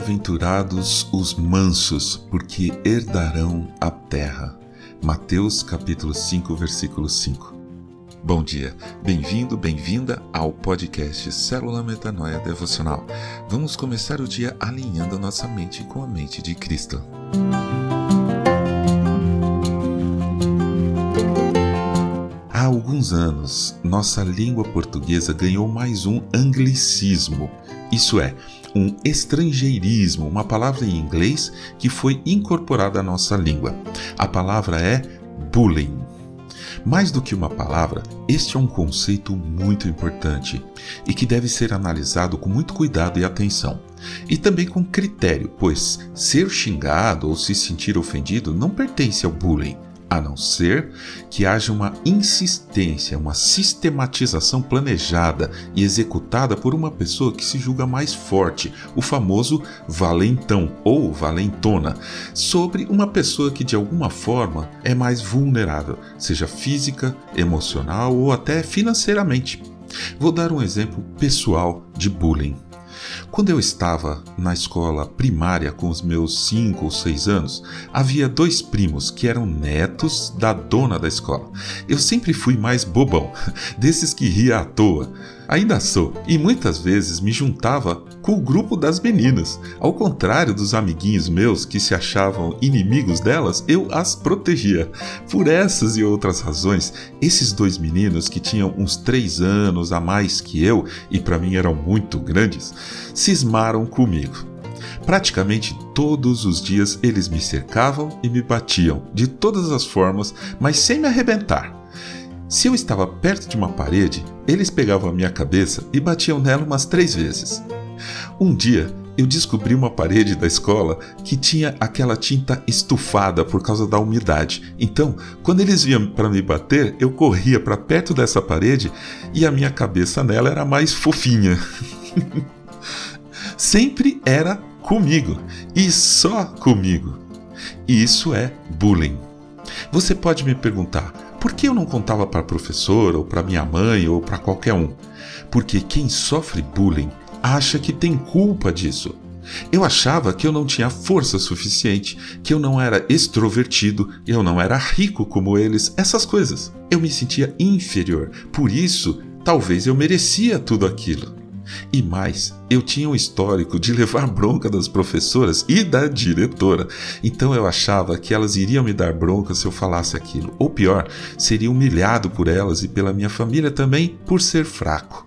Bem-aventurados os mansos, porque herdarão a terra. Mateus capítulo 5, versículo 5. Bom dia, bem-vindo, bem-vinda ao podcast Célula Metanoia Devocional. Vamos começar o dia alinhando a nossa mente com a mente de Cristo. Há alguns anos, nossa língua portuguesa ganhou mais um anglicismo, isso é, um estrangeirismo, uma palavra em inglês que foi incorporada à nossa língua. A palavra é bullying. Mais do que uma palavra, este é um conceito muito importante e que deve ser analisado com muito cuidado e atenção. E também com critério, pois ser xingado ou se sentir ofendido não pertence ao bullying a não ser que haja uma insistência, uma sistematização planejada e executada por uma pessoa que se julga mais forte, o famoso valentão ou valentona, sobre uma pessoa que de alguma forma é mais vulnerável, seja física, emocional ou até financeiramente. Vou dar um exemplo pessoal de bullying. Quando eu estava na escola primária com os meus 5 ou 6 anos, havia dois primos que eram netos da dona da escola. Eu sempre fui mais bobão, desses que ria à toa. Ainda sou, e muitas vezes me juntava com o grupo das meninas. Ao contrário dos amiguinhos meus que se achavam inimigos delas, eu as protegia. Por essas e outras razões, esses dois meninos que tinham uns três anos a mais que eu e para mim eram muito grandes, cismaram comigo. Praticamente todos os dias eles me cercavam e me batiam de todas as formas, mas sem me arrebentar. Se eu estava perto de uma parede, eles pegavam a minha cabeça e batiam nela umas três vezes. Um dia, eu descobri uma parede da escola que tinha aquela tinta estufada por causa da umidade. Então, quando eles vinham para me bater, eu corria para perto dessa parede e a minha cabeça nela era mais fofinha. Sempre era comigo e só comigo. Isso é bullying. Você pode me perguntar, por que eu não contava para a professora, ou para minha mãe, ou para qualquer um? Porque quem sofre bullying acha que tem culpa disso. Eu achava que eu não tinha força suficiente, que eu não era extrovertido, eu não era rico como eles, essas coisas. Eu me sentia inferior, por isso, talvez eu merecia tudo aquilo. E mais, eu tinha um histórico de levar bronca das professoras e da diretora, então eu achava que elas iriam me dar bronca se eu falasse aquilo. Ou pior, seria humilhado por elas e pela minha família também por ser fraco.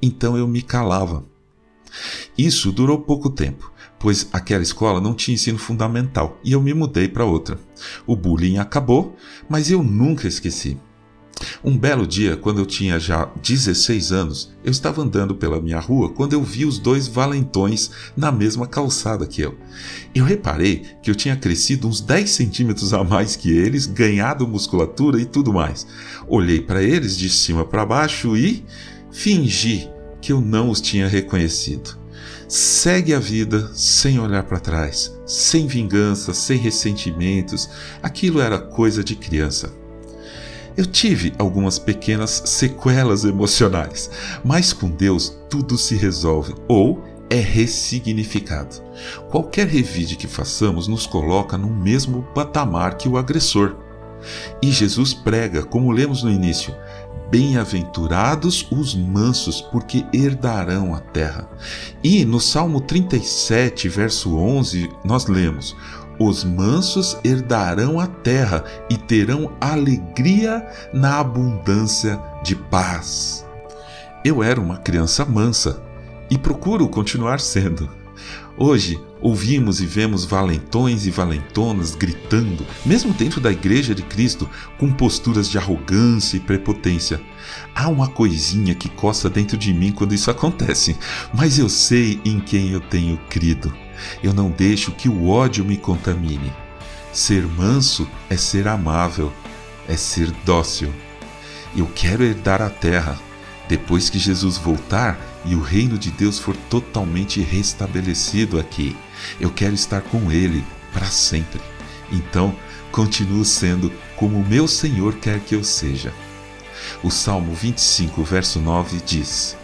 Então eu me calava. Isso durou pouco tempo, pois aquela escola não tinha ensino fundamental e eu me mudei para outra. O bullying acabou, mas eu nunca esqueci. Um belo dia, quando eu tinha já 16 anos, eu estava andando pela minha rua quando eu vi os dois valentões na mesma calçada que eu. Eu reparei que eu tinha crescido uns 10 centímetros a mais que eles, ganhado musculatura e tudo mais. Olhei para eles de cima para baixo e fingi que eu não os tinha reconhecido. Segue a vida sem olhar para trás, sem vingança, sem ressentimentos. Aquilo era coisa de criança. Eu tive algumas pequenas sequelas emocionais, mas com Deus tudo se resolve ou é ressignificado. Qualquer revide que façamos nos coloca no mesmo patamar que o agressor. E Jesus prega, como lemos no início, Bem-aventurados os mansos, porque herdarão a terra. E no Salmo 37, verso 11, nós lemos: os mansos herdarão a terra e terão alegria na abundância de paz. Eu era uma criança mansa e procuro continuar sendo. Hoje ouvimos e vemos valentões e valentonas gritando, mesmo dentro da Igreja de Cristo, com posturas de arrogância e prepotência. Há uma coisinha que coça dentro de mim quando isso acontece, mas eu sei em quem eu tenho crido. Eu não deixo que o ódio me contamine. Ser manso é ser amável, é ser dócil. Eu quero herdar a terra. Depois que Jesus voltar e o reino de Deus for totalmente restabelecido aqui, eu quero estar com Ele para sempre. Então, continuo sendo como meu Senhor quer que eu seja. O Salmo 25, verso 9 diz: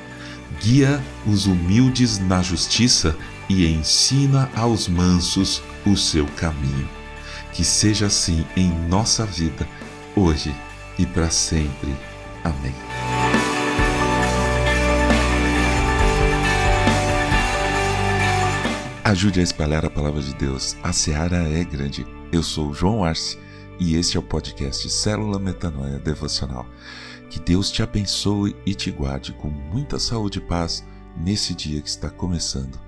Guia os humildes na justiça e ensina aos mansos o seu caminho. Que seja assim em nossa vida, hoje e para sempre. Amém. Ajude a espalhar a palavra de Deus. A seara é grande. Eu sou João Arce e este é o podcast Célula Metanoia Devocional. Que Deus te abençoe e te guarde com muita saúde e paz nesse dia que está começando.